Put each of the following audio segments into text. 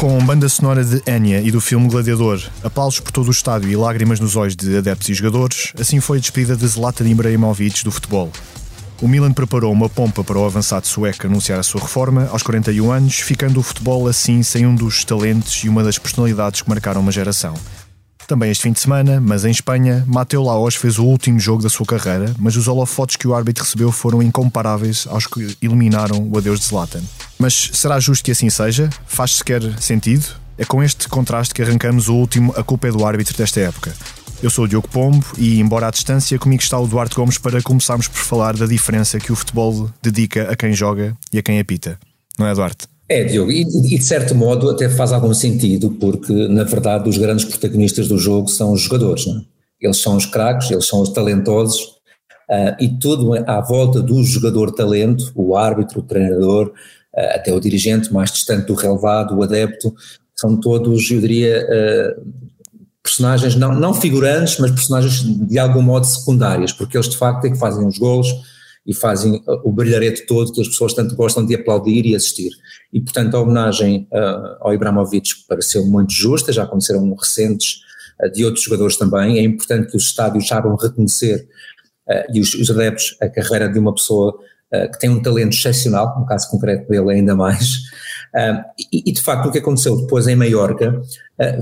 Com banda sonora de Enya e do filme Gladiador, aplausos por todo o estádio e lágrimas nos olhos de adeptos e jogadores, assim foi a despedida de Zlatan Ibrahimovic do futebol. O Milan preparou uma pompa para o avançado sueco anunciar a sua reforma aos 41 anos, ficando o futebol assim sem um dos talentos e uma das personalidades que marcaram uma geração. Também este fim de semana, mas em Espanha, Mateu Laos fez o último jogo da sua carreira, mas os holofotes que o árbitro recebeu foram incomparáveis aos que eliminaram o adeus de Zlatan. Mas será justo que assim seja? Faz sequer sentido? É com este contraste que arrancamos o último A Culpa é do Árbitro desta época. Eu sou o Diogo Pombo e, embora à distância, comigo está o Duarte Gomes para começarmos por falar da diferença que o futebol dedica a quem joga e a quem apita. Não é, Duarte? É, Diogo, e, e, de certo modo até faz algum sentido, porque na verdade os grandes protagonistas do jogo são os jogadores, não é? Eles são os craques, eles são os talentosos, uh, e tudo à volta do jogador talento, o árbitro, o treinador, uh, até o dirigente mais distante do relevado, o adepto, são todos, eu diria, uh, personagens não, não figurantes, mas personagens de algum modo secundárias, porque eles de facto é que fazem os golos e fazem o brilharete todo que as pessoas tanto gostam de aplaudir e assistir. E portanto a homenagem uh, ao Ibrahimovic pareceu muito justa, já aconteceram recentes uh, de outros jogadores também, é importante que os estádios saibam reconhecer uh, e os, os adeptos a carreira de uma pessoa que tem um talento excepcional, no caso concreto dele ainda mais, e, e, de facto o que aconteceu depois em Maiorca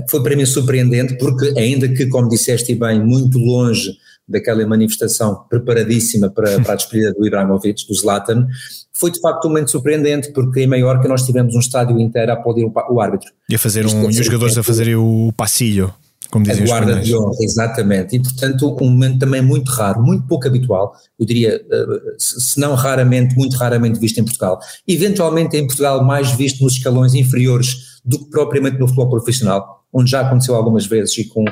foi para mim surpreendente porque ainda que, como disseste bem, muito longe daquela manifestação preparadíssima para, para a despedida do Ibrahimovic, do Zlatan, foi de facto um momento surpreendente, porque em Maiorca nós tivemos um estádio inteiro a aplaudir o, o árbitro. E, a fazer um, e os jogadores a fazerem o passilho, como dizem A guarda de honra, exatamente. E portanto um momento também muito raro, muito pouco habitual, eu diria, eh, se não raramente, muito raramente visto em Portugal. Eventualmente em Portugal mais visto nos escalões inferiores do que propriamente no futebol profissional, onde já aconteceu algumas vezes e com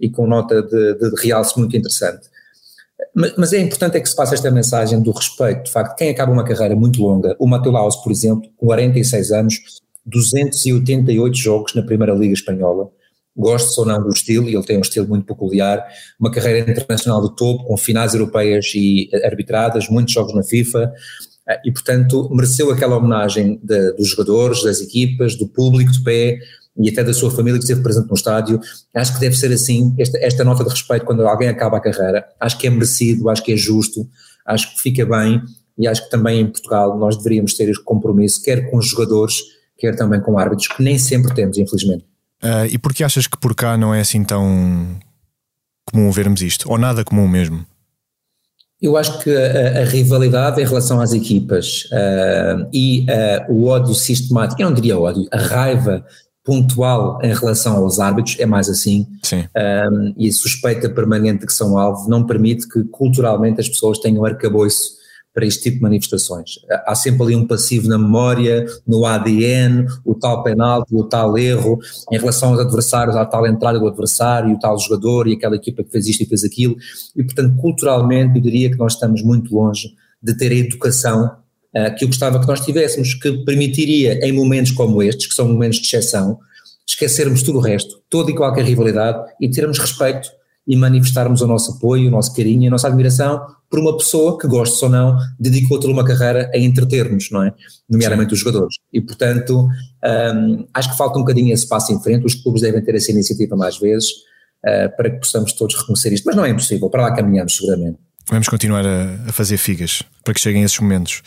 e com nota de, de, de realce muito interessante. Mas, mas, é importante é que se passe esta mensagem do respeito, de facto, quem acaba uma carreira muito longa, o Mateu Laos, por exemplo, com 46 anos, 288 jogos na Primeira Liga Espanhola, gosto ou não do estilo, e ele tem um estilo muito peculiar, uma carreira internacional de topo, com finais europeias e arbitradas, muitos jogos na FIFA, e portanto mereceu aquela homenagem de, dos jogadores, das equipas, do público de pé, e até da sua família que esteve presente no estádio. Acho que deve ser assim, esta, esta nota de respeito quando alguém acaba a carreira. Acho que é merecido, acho que é justo, acho que fica bem e acho que também em Portugal nós deveríamos ter este compromisso, quer com os jogadores, quer também com árbitros, que nem sempre temos, infelizmente. Uh, e por que achas que por cá não é assim tão comum vermos isto? Ou nada comum mesmo? Eu acho que a, a, rivalidade em relação às equipas uh, e uh, o ódio sistemático, eu não diria ódio, a raiva pontual em relação aos árbitros, é mais assim, um, e a suspeita permanente que são alvo não permite que culturalmente as pessoas tenham arcabouço para este tipo de manifestações. Há sempre ali um passivo na memória, no ADN, o tal penalti, o tal erro, em relação aos adversários, a tal entrada do adversário, o tal jogador e aquela equipa que fez isto e fez aquilo, e portanto culturalmente eu diria que nós estamos muito longe de ter a educação uh, que eu gostava que nós tivéssemos, que permitiria, em momentos como estes, que são momentos de exceção, esquecermos tudo o resto, toda e qualquer rivalidade e termos respeito e manifestarmos o nosso apoio, o nosso carinho, a nossa admiração por uma pessoa que, goste ou não, dedicou toda uma carreira a entreter-nos, não é? Nomeadamente Sim. os jogadores. E, portanto, um, acho que falta um bocadinho esse passo em frente, os clubes devem ter essa iniciativa mais vezes uh, para que possamos todos reconhecer isto, mas não é impossível, para lá caminhamos seguramente. Vamos continuar a, a fazer figas para que cheguem esses momentos.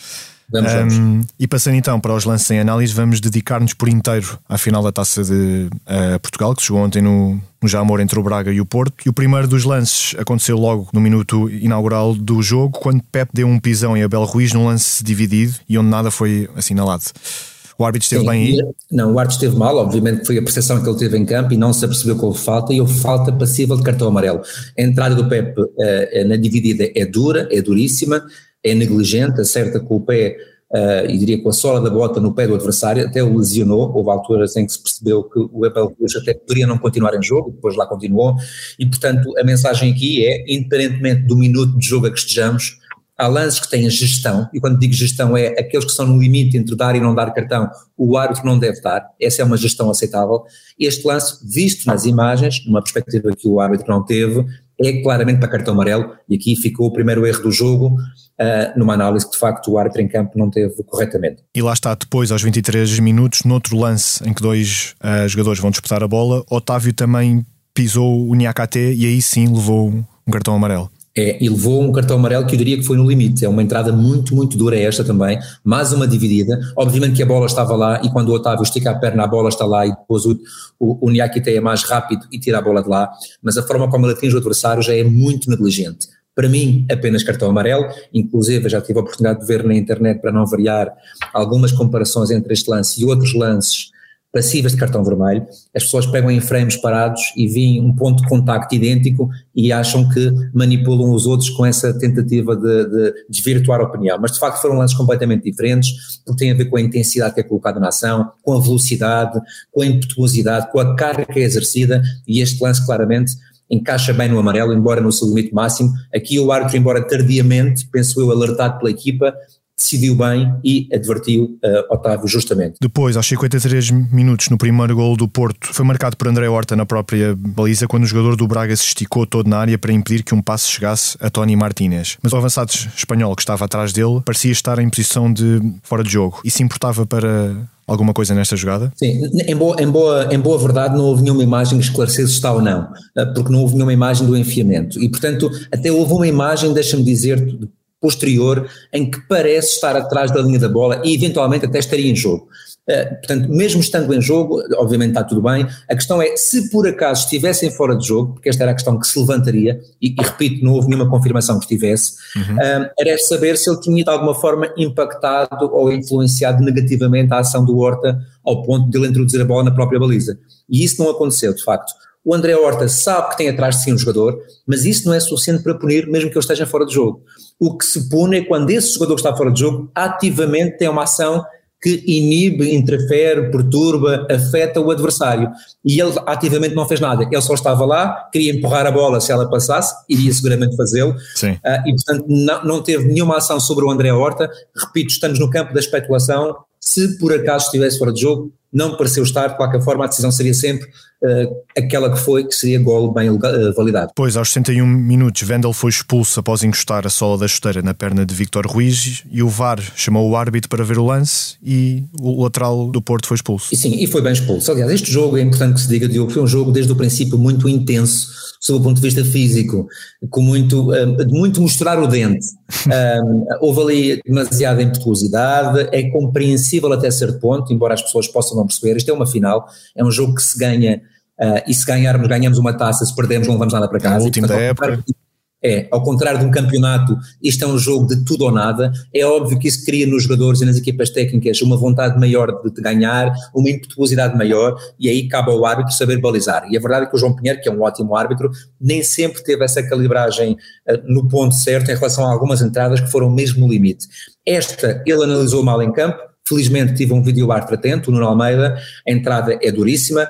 Vamos, Um, e passando então para os lances em análise, vamos dedicar-nos por inteiro à final da taça de uh, Portugal, que jogou ontem no, no Jamor entre o Braga e o Porto. E o primeiro dos lances aconteceu logo no minuto inaugural do jogo, quando Pep deu um pisão em Abel Ruiz num lance dividido e onde nada foi assinalado. O árbitro esteve Sim, bem aí? Não, o árbitro esteve mal, obviamente foi a percepção que ele teve em campo e não se apercebeu que houve falta e houve falta passível de cartão amarelo. A entrada do Pep uh, na dividida é dura, é duríssima, é negligente, acerta com o pé, uh, e diria com a sola da bota no pé do adversário, até o lesionou, houve alturas em que se percebeu que o Abel Cruz até poderia não continuar em jogo, depois lá continuou, e portanto a mensagem aqui é, independentemente do minuto de jogo a que estejamos, há lances que têm gestão, e quando digo gestão é aqueles que são no limite entre dar e não dar cartão, o árbitro não deve dar, essa é uma gestão aceitável. Este lance, visto nas imagens, numa perspectiva que o árbitro não teve, é claramente para cartão amarelo, e aqui ficou o primeiro erro do jogo, uh, numa análise que de facto o árbitro em campo não teve corretamente. E lá está, depois, aos 23 minutos, noutro lance em que dois uh, jogadores vão disputar a bola, Otávio também pisou o Niakate e aí sim levou um cartão amarelo. É, e levou um cartão amarelo que eu diria que foi no limite. É uma entrada muito, muito dura esta também. Mais uma dividida. Obviamente que a bola estava lá e quando o Otávio estica a perna, a bola está lá e depois o, o, o Niakite é mais rápido e tira a bola de lá. Mas a forma como ele atinge o adversário já é muito negligente. Para mim, apenas cartão amarelo. Inclusive, já tive a oportunidade de ver na internet, para não variar, algumas comparações entre este lance e outros lances passivas de cartão vermelho, as pessoas pegam em frames parados e veem um ponto de contacto idêntico e acham que manipulam os outros com essa tentativa de, de desvirtuar a opinião. Mas de facto foram lances completamente diferentes, porque tem a ver com a intensidade que é colocada na ação, com a velocidade, com a impetuosidade, com a carga que é exercida e este lance claramente encaixa bem no amarelo, embora no seu limite máximo. Aqui o árbitro, embora tardiamente, penso eu, alertado pela equipa, decidiu bem e advertiu uh, Otávio justamente. Depois, aos 53 minutos, no primeiro gol do Porto, foi marcado por André Horta na própria baliza, quando o jogador do Braga se esticou todo na área para impedir que um passe chegasse a Tony Martínez. Mas o avançado espanhol que estava atrás dele parecia estar em posição de fora de jogo e se importava para alguma coisa nesta jogada? Sim, em boa, em boa, em boa verdade não houve nenhuma imagem que esclarecesse se está ou não, eh, porque não houve nenhuma imagem do enfiamento e portanto até houve uma imagem, deixa-me dizer, posterior em que parece estar atrás da linha da bola e eventualmente até estaria em jogo. Uh, portanto, mesmo estando em jogo, obviamente está tudo bem. A questão é se por acaso estivessem fora de jogo, porque esta era a questão que se levantaria, e, e repito, não houve nenhuma confirmação que estivesse, uhum. uh, era saber se ele tinha de alguma forma impactado ou influenciado negativamente a ação do Horta ao ponto de ele introduzir a bola na própria baliza. E isso não aconteceu, de facto. O André Horta sabe que tem atrás de si um jogador, mas isso não é suficiente para punir, mesmo que ele esteja fora de jogo. O que se pune é quando esse jogador que está fora de jogo ativamente tem uma ação que inibe, interfere, perturba, afeta o adversário. E ele ativamente não fez nada. Ele só estava lá, queria empurrar a bola se ela passasse, iria seguramente fazê-lo. Uh, e, portanto, não, não teve nenhuma ação sobre o André Horta. Repito, estamos no campo da especulação. Se por acaso estivesse fora de jogo, não pareceu estar, de qualquer forma a decisão seria sempre aquela que foi, que seria gol bem uh, validado. Pois, aos 61 minutos, Vendel foi expulso após encostar a sola da chuteira na perna de Victor Ruiz e o VAR chamou o árbitro para ver o lance e o lateral do Porto foi expulso. E sim, e foi bem expulso. Aliás, este jogo, é importante que se diga, Diogo, foi um jogo desde o princípio muito intenso, sob o ponto de vista físico, com muito, um, muito mostrar o dente. Um, houve ali demasiada impetuosidade, é compreensível até certo ponto, embora as pessoas possam não perceber. Isto é uma final, é um jogo que se ganha, uh, e se ganharmos, ganhamos uma taça, se perdermos, não levamos nada para casa. É o último da época. É, ao contrário de um campeonato, isto é um jogo de tudo ou nada. É óbvio que isso cria nos jogadores e nas equipas técnicas uma vontade maior de, ganhar, uma impetuosidade maior, e aí cabe ao árbitro saber balizar. E a verdade é que o João Pinheiro, que é um ótimo árbitro, nem sempre teve essa calibragem uh, no ponto certo em relação a algumas entradas que foram mesmo no limite. Esta ele analisou mal em campo, Felizmente tive um vídeo árbitro atento, o Nuno Almeida, a entrada é duríssima,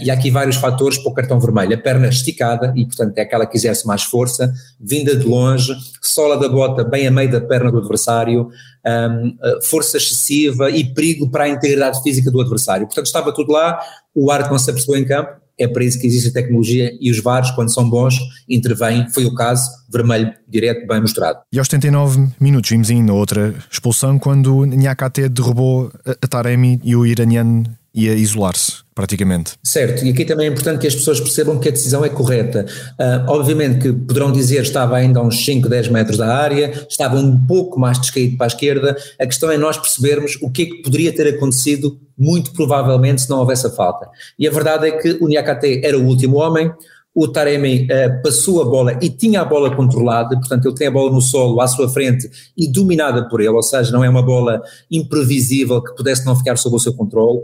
e há aqui vários fatores para o cartão vermelho. A perna esticada, e portanto é aquela que exerce mais força, vinda de longe, sola da bota bem a meio da perna do adversário, um, eh, força excessiva e perigo para a integridade física do adversário. Portanto estava tudo lá, o árbitro não se apercebeu em campo, é para isso que existe a tecnologia e os VARs, quando são bons, intervêm. Foi o caso, vermelho direto, bem mostrado. E aos 79 minutos vimos ainda outra expulsão quando Nhakate derrubou a Taremi e o iraniano ia isolar-se, praticamente. Certo, e aqui também é importante que as pessoas percebam que a decisão é correta. Uh, obviamente que poderão dizer estava ainda a uns 5, 10 metros da área, estava um pouco mais descaído para a esquerda, a questão é nós percebermos o que é que poderia ter acontecido, muito provavelmente, se não houvesse a falta. E a verdade é que o Niakate era o último homem, o Taremi uh, passou a bola e tinha a bola controlada, portanto ele tem a bola no solo à sua frente e dominada por ele, ou seja, não é uma bola imprevisível que pudesse não ficar sob o seu controle.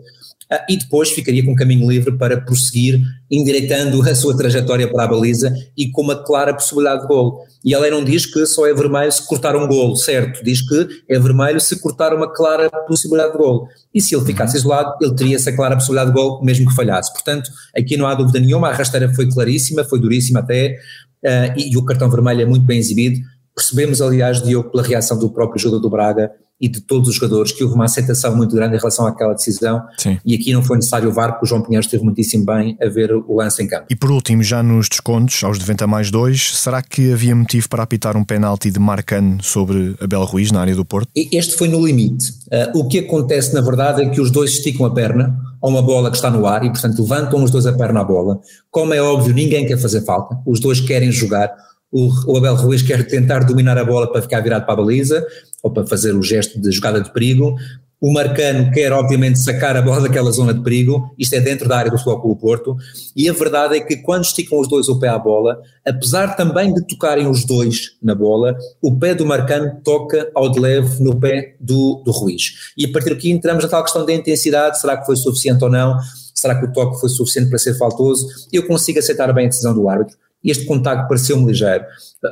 Uh, e depois ficaria com caminho livre para prosseguir, endireitando a sua trajetória para a baliza e com uma clara possibilidade de gol. E ela não diz que só é vermelho se cortar um gol, certo? Diz que é vermelho se cortar uma clara possibilidade de gol. E se ele ficasse uhum. isolado, ele teria essa clara possibilidade de gol, mesmo que falhasse. Portanto, aqui não há dúvida nenhuma, a rasteira foi claríssima, foi duríssima até, uh, e, e, o cartão vermelho é muito bem exibido. Percebemos, aliás, Diogo, pela reação do próprio jogador do Braga, e de todos os jogadores, que houve uma aceitação muito grande em relação àquela decisão Sim. e aqui não foi necessário o VAR porque o João Pinheiro esteve muitíssimo bem a ver o lance em campo. E por último, já nos descontos, aos 90 mais 2, será que havia motivo para apitar um penalti de Marcano sobre Abel Ruiz na área do Porto? Este foi no limite. Uh, o que acontece na verdade é que os dois esticam a perna a uma bola que está no ar e portanto levantam os dois a perna à bola. Como é óbvio, ninguém quer fazer falta, os dois querem jogar, o, o Abel Ruiz quer tentar dominar a bola para ficar virado para a baliza, ou para fazer o gesto de jogada de perigo. O Marcano quer, obviamente, sacar a bola daquela zona de perigo, isto é dentro da área do Futebol Porto, e a verdade é que quando esticam os dois o pé à bola, apesar também de tocarem os dois na bola, o pé do Marcano toca ao de leve no pé do, do Ruiz. E a partir daqui entramos na tal questão da intensidade, será que foi suficiente ou não? Será que o toque foi suficiente para ser faltoso? Eu consigo aceitar bem a decisão do árbitro este contacto pareceu-me ligeiro.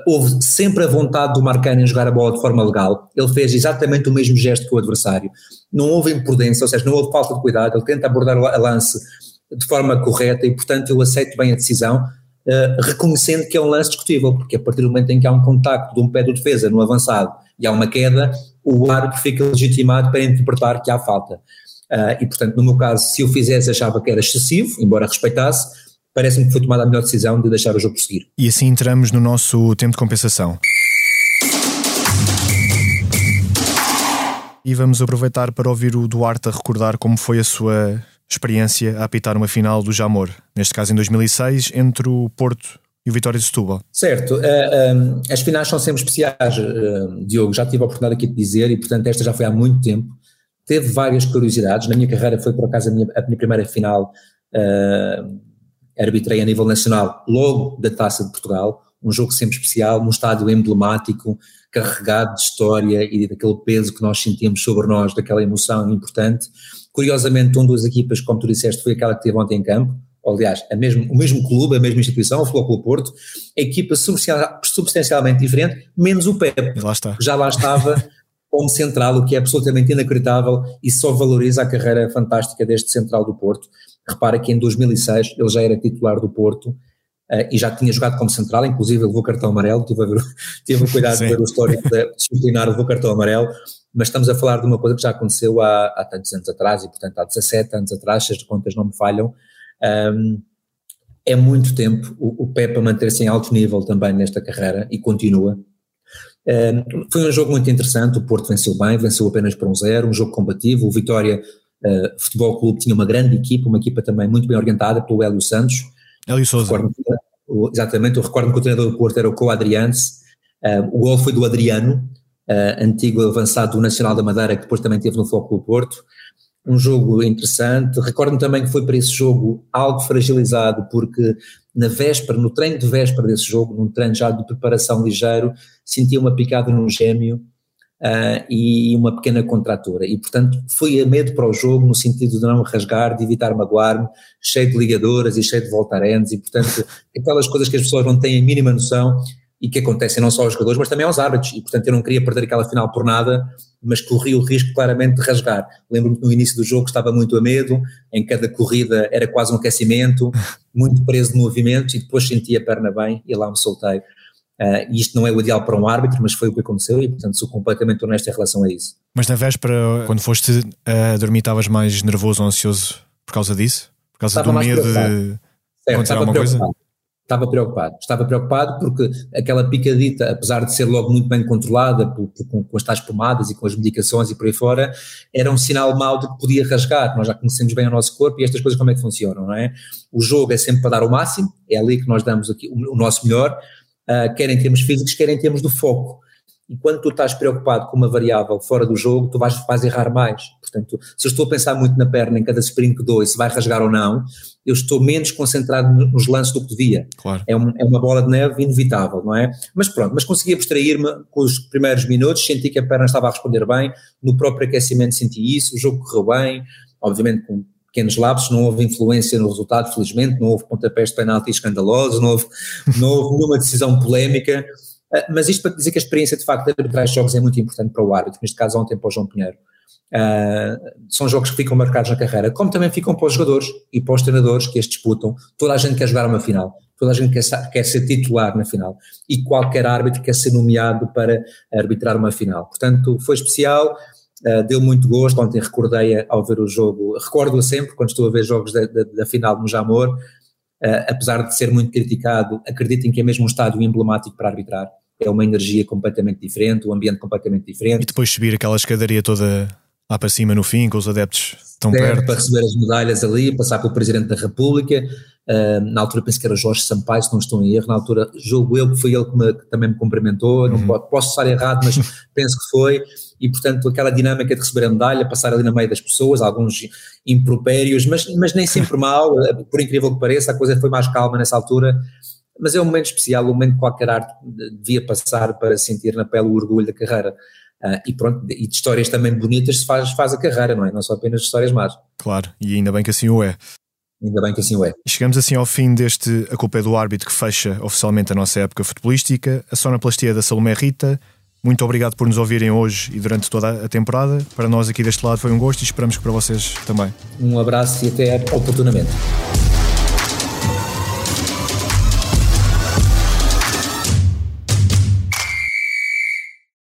Houve sempre a vontade do Marcano em jogar a bola de forma legal, ele fez exatamente o mesmo gesto que o adversário. Não houve imprudência, ou seja, não houve falta de cuidado, ele tenta abordar a lance de forma correta e, portanto, eu aceito bem a decisão, uh, reconhecendo que é um lance discutível, porque a partir do momento em que há um contacto de um pé do defesa no avançado e há uma queda, o árbitro fica legitimado para interpretar que há falta. Uh, e, portanto, no meu caso, se o fizesse, achava que era excessivo, embora respeitasse, parece-me que foi tomada a melhor decisão de deixar o jogo prosseguir. E assim entramos no nosso tempo de compensação. E vamos aproveitar para ouvir o Duarte a recordar como foi a sua experiência a apitar uma final do Jamor, neste caso em 2006, entre o Porto e o Vitória de Setúbal. Certo, uh, uh, as finais são sempre especiais, uh, Diogo, já tive a oportunidade aqui de dizer e portanto esta já foi há muito tempo, teve várias curiosidades, na minha carreira foi por acaso a minha, a minha primeira final arbitrei a nível nacional logo da Taça de Portugal, um jogo sempre especial, num estádio emblemático, carregado de história e daquele peso que nós sentimos sobre nós, daquela emoção importante. Curiosamente, uma das equipas, como tu disseste, foi aquela que teve ontem em campo, aliás, a mesmo, o mesmo clube, a mesma instituição, o Futebol Clube Porto, a equipa substancialmente diferente, menos o Pepe, lá já lá estava como central, o que é absolutamente inacreditável e só valoriza a carreira fantástica deste central do Porto. Repara que em 2006 ele já era titular do Porto uh, e já tinha jogado como central, inclusive levou cartão amarelo, tive, a ver, tive o cuidado de ver o histórico disciplinar, levou cartão amarelo, mas estamos a falar de uma coisa que já aconteceu há, há tantos anos atrás e portanto há 17 anos atrás, se as contas não me falham, um, é muito tempo o, o Pepe a manter-se em alto nível também nesta carreira e continua. Um, foi um jogo muito interessante, o Porto venceu bem, venceu apenas por um zero, um jogo combativo, o Vitória uh, Futebol Clube tinha uma grande equipa, uma equipa também muito bem orientada pelo Hélio Santos. Hélio Souza. exatamente, eu recordo que o treinador do Porto era o Co-Adrianse, uh, o gol foi do Adriano, uh, antigo avançado do Nacional da Madeira, que depois também teve no Futebol Clube Porto. Um jogo interessante. Recordo-me também que foi para esse jogo algo fragilizado, porque na véspera, no treino de véspera desse jogo, num treino já de preparação ligeiro, sentia uma picada num gêmeo uh, e uma pequena contratura. E, portanto, fui a medo para o jogo no sentido de não me rasgar, de evitar magoar-me, cheio de ligadoras e cheio de voltarendes e, portanto, aquelas coisas que as pessoas não têm a mínima noção e que acontecem não só aos jogadores, mas também aos árbitros. E, portanto, eu não queria perder aquela final por nada, mas corri o risco claramente de rasgar. Lembro-me que no início do jogo estava muito a medo, em cada corrida era quase um aquecimento, muito preso de movimento e depois senti a perna bem e lá me soltei. Uh, e isto não é o ideal para um árbitro, mas foi o que aconteceu e, portanto, sou completamente honesto em relação a isso. Mas na véspera, quando foste uh, dormir, estavas mais nervoso ou ansioso por causa disso? Por causa estava do medo de certo, acontecer alguma coisa? Estava preocupado, estava preocupado porque aquela picadita, apesar de ser logo muito bem controlada por, por, com, com, as tais pomadas e com as medicações e por aí fora, era um sinal mau de que podia rasgar. Nós já conhecemos bem o nosso corpo e estas coisas como é que funcionam, não é? O jogo é sempre para dar o máximo, é ali que nós damos aqui o, o nosso melhor, uh, quer em termos físicos, quer em termos do foco. E quando tu estás preocupado com uma variável fora do jogo, tu vais, vais errar mais. Portanto, se eu estou a pensar muito na perna em cada sprint que dou, se vai rasgar ou não, eu estou menos concentrado nos lances do que devia. Claro. É, um, é, uma bola de neve inevitável, não é? Mas pronto, mas consegui abstrair-me com os primeiros minutos, senti que a perna estava a responder bem, no próprio aquecimento senti isso, o jogo correu bem, obviamente com pequenos lapsos, não houve influência no resultado, felizmente, não houve pontapés de penalti escandalosos, não houve, não houve nenhuma decisão polémica, ah, mas isto para dizer que a experiência de facto de arbitrar jogos é muito importante para o árbitro, neste caso ontem para o João Pinheiro. Uh, são jogos que ficam marcados na carreira, como também ficam para os jogadores e para os treinadores que as disputam. Toda a gente quer jogar uma final. toda a gente quer, quer ser titular na final e qualquer árbitro quer ser nomeado para arbitrar uma final. Portanto, foi especial, uh, deu muito gosto. Ontem recordei ao ver o jogo, recordo-a sempre quando estou a ver jogos da, da, da final no Jamor, uh, apesar de ser muito criticado, acreditem que é mesmo um estádio emblemático para arbitrar. É uma energia completamente diferente, um ambiente completamente diferente. E depois subir aquela escadaria toda lá para cima no fim, com os adeptos tão perto. Para receber as medalhas ali, passar pelo Presidente da República, uh, na altura penso que era Jorge Sampaio, se não estou em erro, na altura julgo eu que foi ele que, me, que também me cumprimentou, uhum. não posso estar errado, mas penso que foi, e portanto aquela dinâmica de receber a medalha, passar ali no meio das pessoas, alguns impropérios, mas, mas nem sempre mal, eh, por incrível que pareça, a coisa foi mais calma nessa altura, mas é um momento especial, um momento que qualquer arte devia passar para sentir na pele o orgulho da carreira. Uh, e pronto, e de histórias também bonitas se faz, faz a carreira, não é? Não só apenas de histórias más. Claro, e ainda bem que assim o é. Ainda bem que assim o é. Chegamos assim ao fim deste A Culpa é do Árbitro que fecha oficialmente a nossa época futebolística. A sonoplastia da Salomé Rita. Muito obrigado por nos ouvirem hoje e durante toda a temporada. Para nós aqui deste lado foi um gosto e esperamos que para vocês também. Um abraço e até oportunamente.